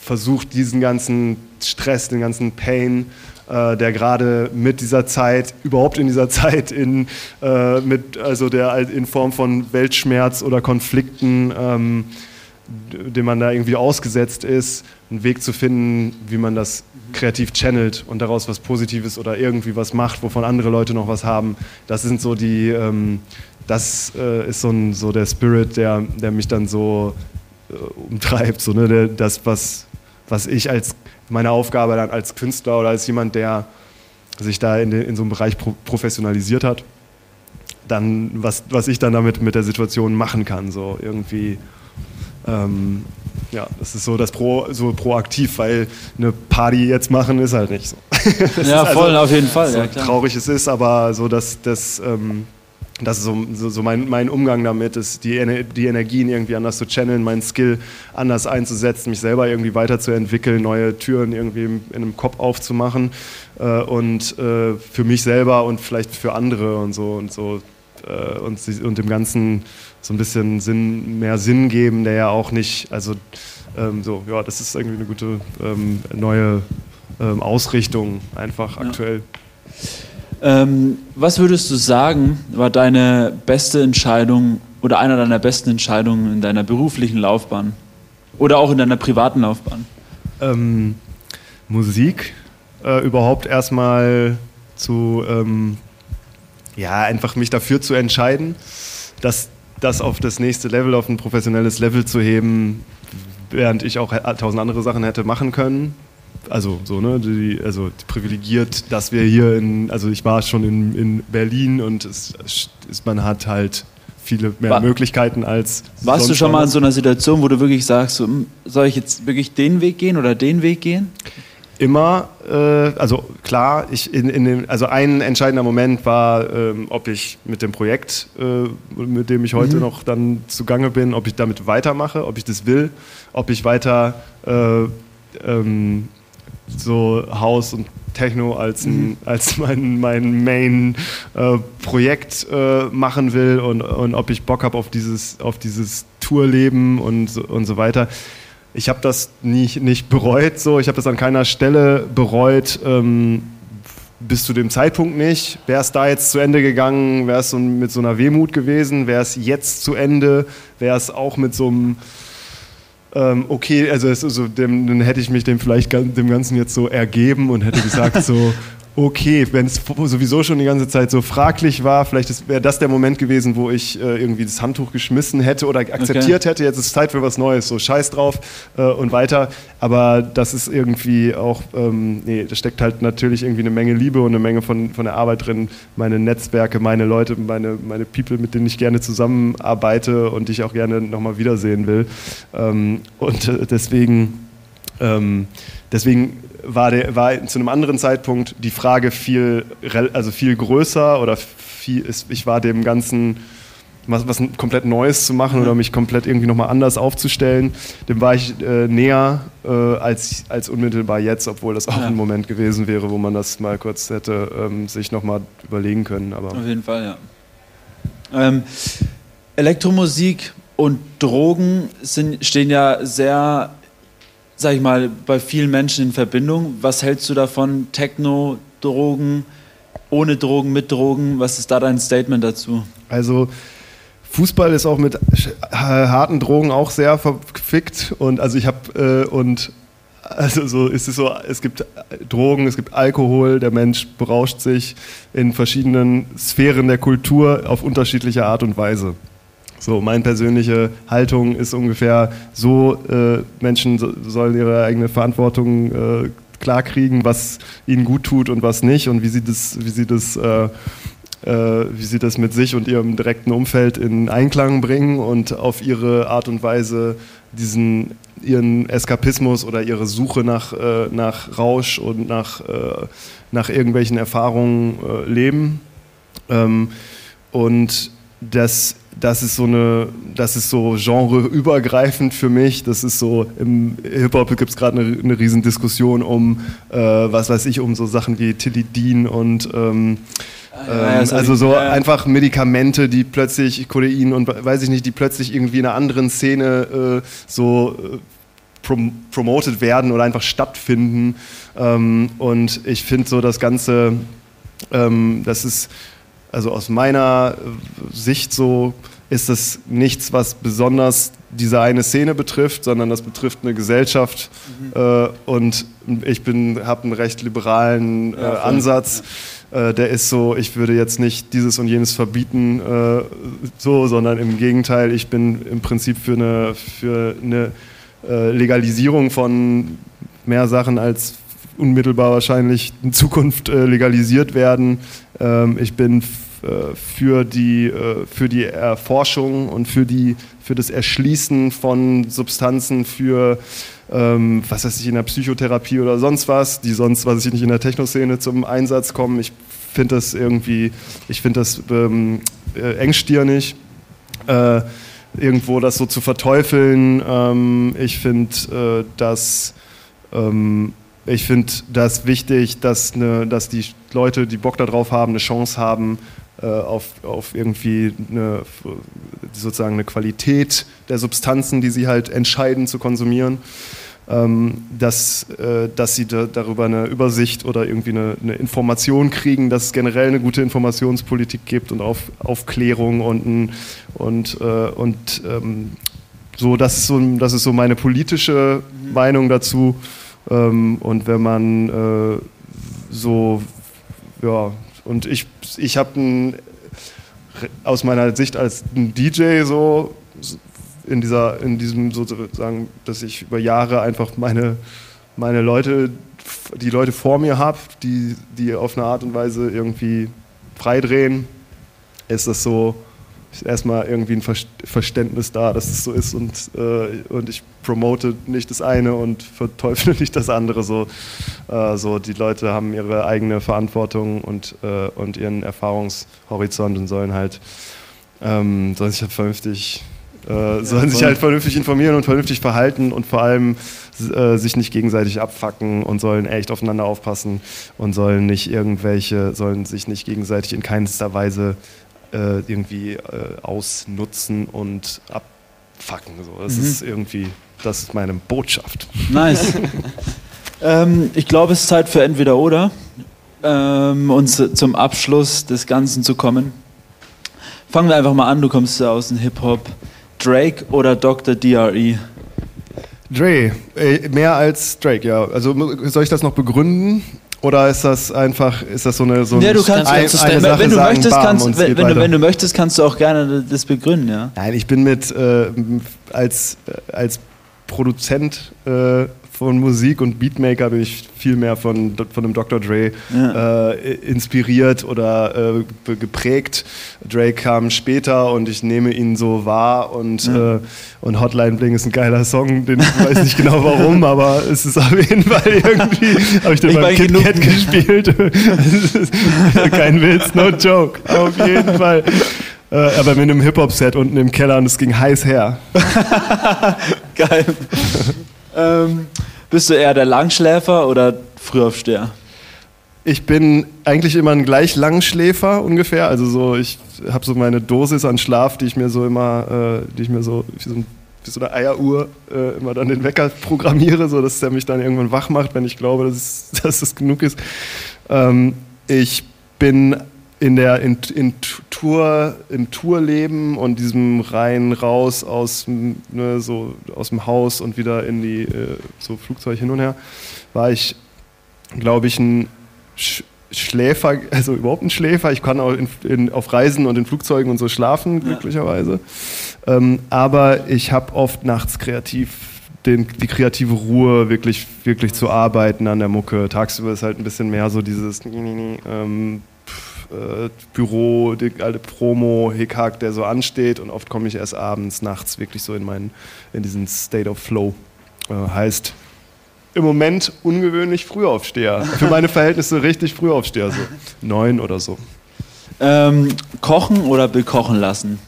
versucht diesen ganzen Stress, den ganzen Pain äh, der gerade mit dieser Zeit, überhaupt in dieser Zeit, in, äh, mit, also der in Form von Weltschmerz oder Konflikten, ähm, dem man da irgendwie ausgesetzt ist, einen Weg zu finden, wie man das kreativ channelt und daraus was Positives oder irgendwie was macht, wovon andere Leute noch was haben. Das sind so die, ähm, das äh, ist so, ein, so der Spirit, der, der mich dann so äh, umtreibt, so, ne? der, das, was, was ich als meine Aufgabe dann als Künstler oder als jemand, der sich da in, in so einem Bereich pro, professionalisiert hat, dann, was, was ich dann damit mit der Situation machen kann, so irgendwie. Ähm, ja, das ist so das Pro, so proaktiv, weil eine Party jetzt machen ist halt nicht so. ja, voll, also, auf jeden Fall. So ja, traurig es ist, aber so, dass das, ähm, das ist so, so, so mein, mein, Umgang damit, ist die, die Energien irgendwie anders zu channeln, meinen Skill anders einzusetzen, mich selber irgendwie weiterzuentwickeln, neue Türen irgendwie in einem Kopf aufzumachen äh, und äh, für mich selber und vielleicht für andere und so und so äh, und, und dem Ganzen so ein bisschen Sinn, mehr Sinn geben, der ja auch nicht, also ähm, so, ja, das ist irgendwie eine gute ähm, neue ähm, Ausrichtung einfach aktuell. Ähm, was würdest du sagen, war deine beste Entscheidung oder einer deiner besten Entscheidungen in deiner beruflichen Laufbahn oder auch in deiner privaten Laufbahn? Ähm, Musik äh, überhaupt erstmal zu, ähm, ja, einfach mich dafür zu entscheiden, dass das auf das nächste Level, auf ein professionelles Level zu heben, während ich auch tausend andere Sachen hätte machen können also so, ne, die, also privilegiert, dass wir hier in, also ich war schon in, in Berlin und es, es, man hat halt viele mehr war, Möglichkeiten als. Warst du schon mal in so einer Situation, wo du wirklich sagst, so, hm, soll ich jetzt wirklich den Weg gehen oder den Weg gehen? Immer, äh, also klar, ich in, in dem, also ein entscheidender Moment war, ähm, ob ich mit dem Projekt, äh, mit dem ich heute mhm. noch dann zugange bin, ob ich damit weitermache, ob ich das will, ob ich weiter äh, ähm, so House und Techno als, ein, mhm. als mein, mein Main-Projekt äh, äh, machen will und, und ob ich Bock habe auf dieses, auf dieses Tourleben und, und so weiter. Ich habe das nicht, nicht bereut, so. ich habe das an keiner Stelle bereut. Ähm, bis zu dem Zeitpunkt nicht. Wäre es da jetzt zu Ende gegangen, wäre es so mit so einer Wehmut gewesen. Wäre es jetzt zu Ende, wäre es auch mit so einem ähm, okay, also, also dem, dann hätte ich mich dem vielleicht dem Ganzen jetzt so ergeben und hätte gesagt so, okay, wenn es sowieso schon die ganze Zeit so fraglich war, vielleicht wäre das der Moment gewesen, wo ich äh, irgendwie das Handtuch geschmissen hätte oder akzeptiert okay. hätte, jetzt ist es Zeit für was Neues, so scheiß drauf äh, und weiter. Aber das ist irgendwie auch, ähm, nee, da steckt halt natürlich irgendwie eine Menge Liebe und eine Menge von, von der Arbeit drin, meine Netzwerke, meine Leute, meine, meine People, mit denen ich gerne zusammenarbeite und die ich auch gerne nochmal wiedersehen will. Ähm, und äh, deswegen, ähm, deswegen war, der, war zu einem anderen Zeitpunkt die Frage viel, also viel größer oder viel, ich war dem Ganzen was, was komplett Neues zu machen oder mich komplett irgendwie nochmal anders aufzustellen, dem war ich äh, näher äh, als, als unmittelbar jetzt, obwohl das auch ja. ein Moment gewesen wäre, wo man das mal kurz hätte ähm, sich nochmal überlegen können. Aber Auf jeden Fall, ja. Ähm, Elektromusik und Drogen sind, stehen ja sehr sag ich mal, bei vielen Menschen in Verbindung. Was hältst du davon? Techno, Drogen, ohne Drogen, mit Drogen? Was ist da dein Statement dazu? Also Fußball ist auch mit harten Drogen auch sehr verfickt und also ich habe äh, und also so ist es so, es gibt Drogen, es gibt Alkohol, der Mensch berauscht sich in verschiedenen Sphären der Kultur auf unterschiedliche Art und Weise. So, meine persönliche Haltung ist ungefähr so, äh, Menschen so, sollen ihre eigene Verantwortung äh, klarkriegen, was ihnen gut tut und was nicht und wie sie das, wie sie das, äh, äh wie sie das mit sich und ihrem direkten Umfeld in Einklang bringen und auf ihre Art und Weise diesen ihren Eskapismus oder ihre Suche nach, äh, nach Rausch und nach, äh, nach irgendwelchen Erfahrungen leben. Ähm, und das das ist so eine, das ist so genreübergreifend für mich. Das ist so, im Hip-Hop gibt es gerade eine, eine Riesendiskussion um, äh, was weiß ich, um so Sachen wie Tilidin und ähm, ja, ähm, also so ja. einfach Medikamente, die plötzlich, Codein und weiß ich nicht, die plötzlich irgendwie in einer anderen Szene äh, so äh, prom promoted werden oder einfach stattfinden. Ähm, und ich finde so das Ganze, ähm, das ist also aus meiner Sicht so ist das nichts, was besonders diese eine Szene betrifft, sondern das betrifft eine Gesellschaft. Mhm. Äh, und ich habe einen recht liberalen äh, ja, Ansatz. Ja. Äh, der ist so, ich würde jetzt nicht dieses und jenes verbieten, äh, so, sondern im Gegenteil, ich bin im Prinzip für eine, für eine äh, Legalisierung von mehr Sachen als unmittelbar wahrscheinlich in Zukunft äh, legalisiert werden. Ähm, ich bin äh, für die, äh, für die Erforschung und für, die, für das Erschließen von Substanzen für, ähm, was weiß ich, in der Psychotherapie oder sonst was, die sonst, was ich nicht in der Technoszene zum Einsatz kommen. Ich finde das irgendwie, ich finde das ähm, äh, engstirnig. Äh, irgendwo das so zu verteufeln. Ähm, ich finde, äh, dass ähm, ich finde das wichtig, dass, ne, dass die Leute, die Bock darauf haben, eine Chance haben, äh, auf, auf irgendwie eine, sozusagen eine Qualität der Substanzen, die sie halt entscheiden zu konsumieren. Ähm, dass, äh, dass sie da, darüber eine Übersicht oder irgendwie eine, eine, Information kriegen, dass es generell eine gute Informationspolitik gibt und auf, Aufklärung und, und, äh, und ähm, so, das ist so, das ist so meine politische. Meinung dazu. Ähm, und wenn man äh, so, ja, und ich, ich habe aus meiner Sicht als DJ so in, dieser, in diesem sozusagen, dass ich über Jahre einfach meine, meine Leute, die Leute vor mir habe, die, die auf eine Art und Weise irgendwie freidrehen, ist das so, erstmal irgendwie ein Verständnis da, dass es so ist und, äh, und ich promote nicht das eine und verteufle nicht das andere. So, äh, so die Leute haben ihre eigene Verantwortung und, äh, und ihren Erfahrungshorizont und sollen halt, ähm, sollen sich halt vernünftig äh, sollen sich halt vernünftig informieren und vernünftig verhalten und vor allem äh, sich nicht gegenseitig abfacken und sollen echt aufeinander aufpassen und sollen nicht irgendwelche, sollen sich nicht gegenseitig in keinster Weise äh, irgendwie äh, ausnutzen und abfacken. So. Das mhm. ist irgendwie, das ist meine Botschaft. Nice. ähm, ich glaube, es ist Zeit für entweder oder, ähm, uns zum Abschluss des Ganzen zu kommen. Fangen wir einfach mal an, du kommst ja aus dem Hip-Hop. Drake oder Dr. D.R.E.? Dre, äh, mehr als Drake, ja. Also soll ich das noch begründen? Oder ist das einfach, ist das so eine so Ja, du kannst, ein, kannst eine Sache wenn, du sagen, möchtest, bam, kannst, wenn, wenn, du, wenn du möchtest, kannst du auch gerne das begründen, ja. Nein, ich bin mit äh, als, äh, als Produzent äh, von Musik und Beatmaker bin ich viel mehr von, von dem Dr. Dre Ja. äh, inspiriert oder äh, geprägt. Dre kam später und ich nehme ihn so wahr und, äh, und Hotline Bling ist ein geiler Song, den ich weiß nicht genau warum, aber es ist auf jeden Fall irgendwie, habe ich den Ich beim Kit genug- Kat gespielt. Kein Witz, no joke, auf jeden Fall. Äh, aber mit einem Hip-Hop-Set unten im Keller und es ging heiß her. Geil. Ähm, bist du eher der Langschläfer oder Frühaufsteher? Ich bin eigentlich immer ein gleich Langschläfer ungefähr. Also so, ich habe so meine Dosis an Schlaf, die ich mir so immer, äh, die ich mir so wie so, ein, wie so eine Eieruhr äh, immer dann den Wecker programmiere, so dass der mich dann irgendwann wach macht, wenn ich glaube, dass es, dass es genug ist. Ähm, ich bin in der in, in Tour im Tourleben und diesem rein raus aus ne, so aus dem Haus und wieder in die äh, so Flugzeug hin und her war ich glaube ich ein Sch Schläfer also überhaupt ein Schläfer. Ich kann auch in, in, auf Reisen und in Flugzeugen und so schlafen glücklicherweise. Ähm, aber ich habe oft nachts kreativ den, die kreative Ruhe wirklich wirklich zu arbeiten an der Mucke. Tagsüber ist halt ein bisschen mehr so dieses ähm, äh, Büro, die alte Promo, Hickhack, der so ansteht und oft komme ich erst abends, nachts wirklich so in meinen, in diesen State of Flow. Äh, heißt im Moment ungewöhnlich Frühaufsteher. Für meine Verhältnisse richtig Frühaufsteher, so neun oder so. Ähm, kochen oder bekochen lassen?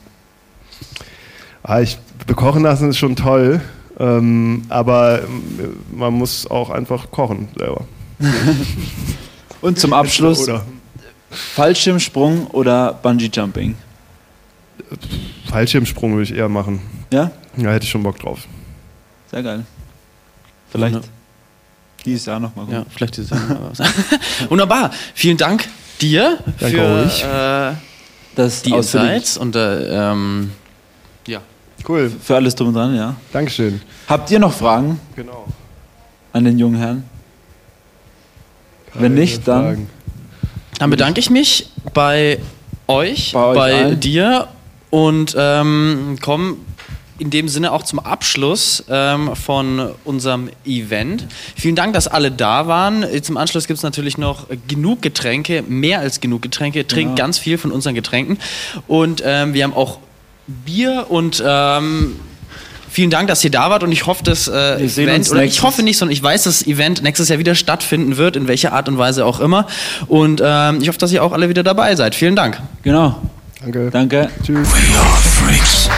Ah, ich bekochen lassen ist schon toll, ähm, aber ähm, man muss auch einfach kochen selber. Und zum Abschluss Oder Fallschirmsprung oder Bungee Jumping? Fallschirmsprung würde ich eher machen. Ja? Da hätte ich schon Bock drauf. Sehr geil. Vielleicht Ja. dieses Jahr nochmal gut. Ja, vielleicht ist es ja mal was. Wunderbar. Vielen Dank dir Danke für euch. äh, Das die Insights und äh, ähm, ja. Cool, Für alles drum und dran, ja. Dankeschön. Habt ihr noch Fragen Genau. an den jungen Herrn? Wenn nicht, Fragen. Dann bedanke ich mich bei euch, Bei bei, euch allen. dir und ähm, komme in dem Sinne auch zum Abschluss ähm, von unserem Event. Vielen Dank, dass alle da waren. Jetzt im Anschluss gibt es natürlich noch genug Getränke, mehr als genug Getränke. Trinkt Ja. ganz viel von unseren Getränken. Und ähm, wir haben auch Bier und ähm, Vielen Dank, dass ihr da wart und ich hoffe, dass äh, Event, oder ich hoffe nicht, sondern ich weiß, dass das Event nächstes Jahr wieder stattfinden wird, in welcher Art und Weise auch immer. Und ähm, ich hoffe, dass ihr auch alle wieder dabei seid. Vielen Dank. genau. Danke. Danke. Tschüss. We are freaks.